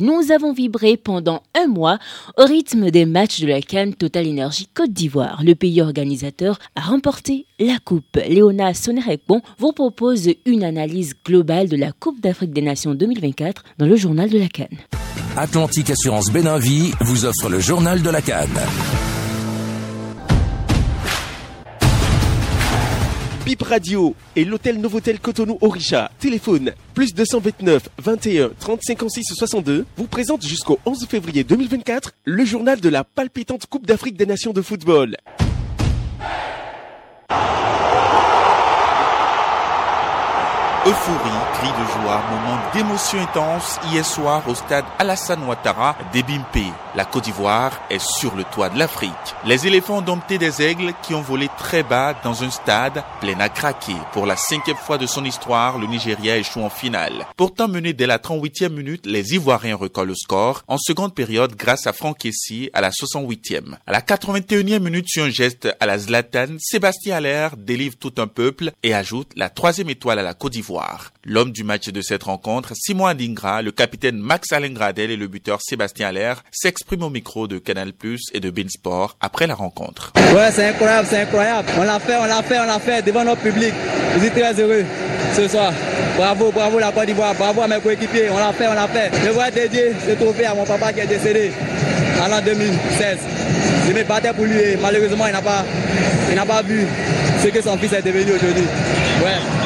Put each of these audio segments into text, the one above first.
Nous avons vibré pendant un mois au rythme des matchs de la Cannes Total Energy Côte d'Ivoire. Le pays organisateur a remporté la Coupe. Léona Sonerekbon vous propose une analyse globale de la Coupe d'Afrique des Nations 2024 dans le journal de la Cannes. Atlantique Assurance Béninvie vous offre le journal de la Cannes. Bip Radio et l'hôtel Novotel Cotonou Orisha, téléphone plus 229 21 30 56 62, vous présente jusqu'au 11 février 2024 le journal de la palpitante Coupe d'Afrique des Nations de football. Euphorie, moments d'émotion intense hier soir au stade Alassane Ouattara d'Ebimpe. La Côte d'Ivoire est sur le toit de l'Afrique. Les éléphants ont dompté des aigles qui ont volé très bas dans un stade plein à craquer. Pour la cinquième fois de son histoire, le Nigeria échoue en finale. Pourtant mené dès la 38e minute, les Ivoiriens recollent le score en seconde période grâce à Franck Essi à la 68e. À la 81e minute, sur un geste à la Zlatan, Sébastien Allaire délivre tout un peuple et ajoute la troisième étoile à la Côte d'Ivoire. L'homme du match de cette rencontre, Simon Adingra, le capitaine Max Alengradel et le buteur Sébastien Allaire s'expriment au micro de Canal Plus et de Beansport après la rencontre. Ouais, c'est incroyable, c'est incroyable. On l'a fait, on l'a fait, on l'a fait devant notre public. Je suis très heureux ce soir. Bravo, bravo la Côte d'Ivoire, bravo à mes coéquipiers. On l'a fait, on l'a fait. Je voudrais dédier ce trophée à mon papa qui est décédé en l'an 2016. Je me battais pour lui et malheureusement il n'a pas, il n'a pas vu ce que son fils est devenu aujourd'hui. Ouais, je suis content.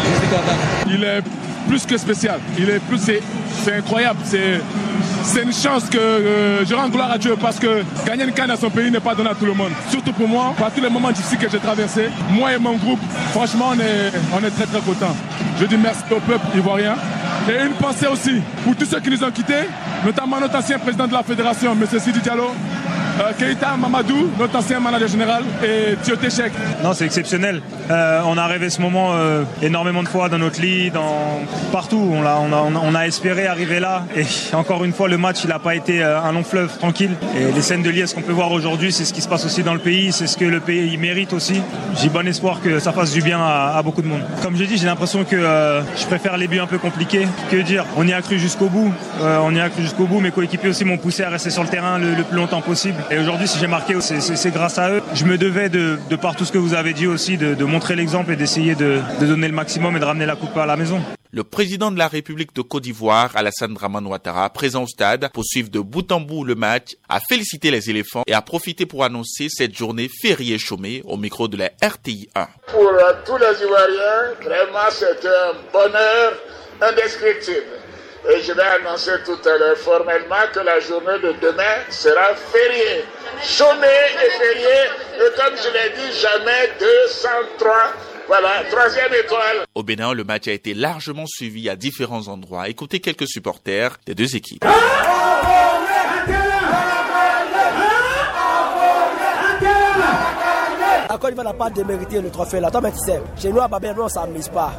Il est plus que spécial. Il est plus, c'est incroyable. C'est une chance que euh, je rends gloire à Dieu parce que gagner une canne à son pays n'est pas donné à tout le monde. Surtout pour moi, par tous les moments difficiles que j'ai traversés, moi et mon groupe, franchement, on est, on est très très contents. Je dis merci au peuple ivoirien. Et une pensée aussi pour tous ceux qui nous ont quittés, notamment notre ancien président de la fédération, M. Sidi Diallo, euh, Keita Mamadou, notre ancien manager général, et Tioté Chek. Non, c'est exceptionnel. Euh, on a rêvé ce moment euh, énormément de fois dans notre lit, dans... partout. On a, espéré arriver là. Et encore une fois, le match, il n'a pas été un long fleuve tranquille. Et les scènes de liesse qu'on peut voir aujourd'hui, c'est ce qui se passe aussi dans le pays. C'est ce que le pays mérite aussi. J'ai bon espoir que ça fasse du bien à, beaucoup de monde. Comme je dis, j'ai l'impression que je préfère les buts un peu compliqués. Que dire? On y a cru jusqu'au bout. on y a cru jusqu'au bout. Mes coéquipiers aussi m'ont poussé à rester sur le terrain le plus longtemps possible. Et aujourd'hui, si j'ai marqué, c'est grâce à eux. Je me devais, de, par tout ce que vous avez dit aussi, de, montrer l'exemple et d'essayer de, donner le maximum et de ramener la coupe à la maison. Le président de la République de Côte d'Ivoire, Alassane Draman Ouattara, présent au stade pour suivre de bout en bout le match, a félicité les éléphants et a profité pour annoncer cette journée fériée chômée au micro de la RTI 1. Pour tous les Ivoiriens, vraiment c'est un bonheur indescriptible. Et je vais annoncer tout à l'heure formellement que la journée de demain sera fériée. Chômé et férié. Et comme je l'ai dit, jamais 203. Voilà, troisième étoile. Au Bénin, le match a été largement suivi à différents endroits. Écoutez quelques supporters des deux équipes. La Côte d'Ivoire n'a pas démérité le trophée là. Toi, mais tu sais, chez nous à Babel, on ne s'amuse pas.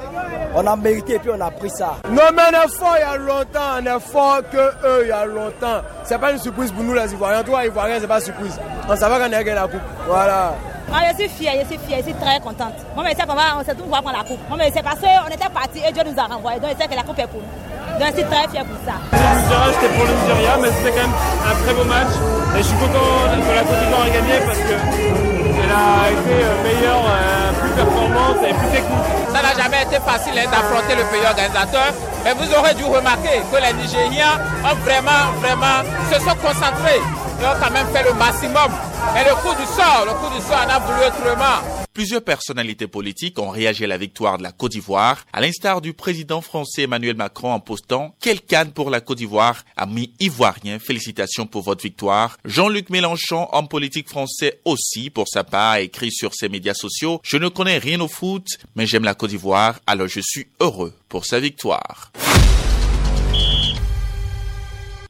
On a mérité et puis on a pris ça. Non, mais on est fort il y a longtemps. On est fort que eux il y a longtemps. C'est pas une surprise pour nous les Ivoiriens. Toi, Ivoiriens, c'est pas une surprise. On savait qu'on allait gagner la coupe. Voilà. Moi, je suis fière, je suis fière, je suis très contente. Moi, je sais qu'on va, on sait tout voir prendre la coupe. Moi, c'est parce qu'on était partis et Dieu nous a renvoyés. Donc, je sais que la coupe est pour nous. Donc, je suis très fière pour ça. Le c'était pour le Nigeria, mais c'était quand même un très beau match. Et je suis content que la Côte d'Ivoire ait gagné parce que a été euh, meilleure, euh, plus performante et plus technique. Ça n'a jamais été facile hein, d'affronter le pays organisateur, mais vous aurez dû remarquer que les Nigériens ont vraiment, vraiment, se sont concentrés. Ils ont quand même fait le maximum. Et le coup du sort, le coup du sort en a voulu autrement. Plusieurs personnalités politiques ont réagi à la victoire de la Côte d'Ivoire, à l'instar du président français Emmanuel Macron en postant Quel canne pour la Côte d'Ivoire, ami ivoirien, félicitations pour votre victoire. Jean-Luc Mélenchon, homme politique français aussi, pour sa part, a écrit sur ses médias sociaux Je ne connais rien au foot, mais j'aime la Côte d'Ivoire, alors je suis heureux pour sa victoire.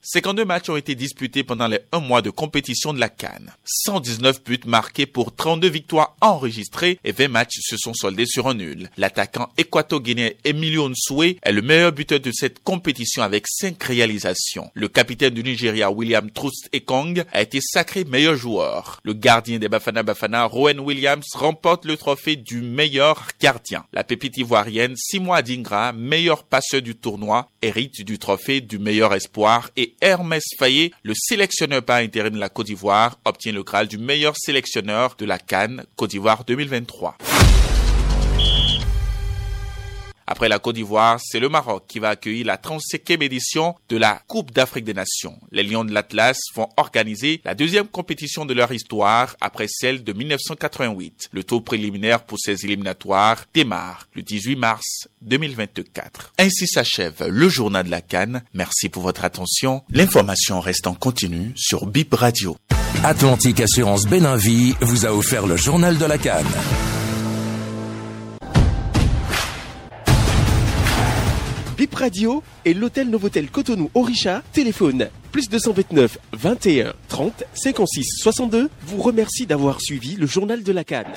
52 matchs ont été disputés pendant les un mois de compétition de la Cannes. 119 buts marqués pour 32 victoires enregistrées et 20 matchs se sont soldés sur un nul. L'attaquant équato-guinéen Emilio Nsoué est le meilleur buteur de cette compétition avec 5 réalisations. Le capitaine du Nigeria William Troost Ekong a été sacré meilleur joueur. Le gardien des Bafana Bafana Rowan Williams remporte le trophée du meilleur gardien. La pépite ivoirienne Simo Adingra, meilleur passeur du tournoi, hérite du trophée du meilleur espoir et Hermès Fayet, le sélectionneur par intérim de la Côte d'Ivoire, obtient le Graal du meilleur sélectionneur de la Cannes Côte d'Ivoire 2023. Après la Côte d'Ivoire, c'est le Maroc qui va accueillir la 35e édition de la Coupe d'Afrique des Nations. Les Lions de l'Atlas vont organiser la deuxième compétition de leur histoire après celle de 1988. Le tour préliminaire pour ces éliminatoires démarre le 18 mars 2024. Ainsi s'achève le journal de la Cannes. Merci pour votre attention. L'information reste en continu sur Bip Radio. Atlantique Assurance Béninvie vous a offert le journal de la Cannes. Bip Radio et l'hôtel Novotel Cotonou Orisha, téléphone plus 229 21 30 56 62 vous remercie d'avoir suivi le journal de la Cannes.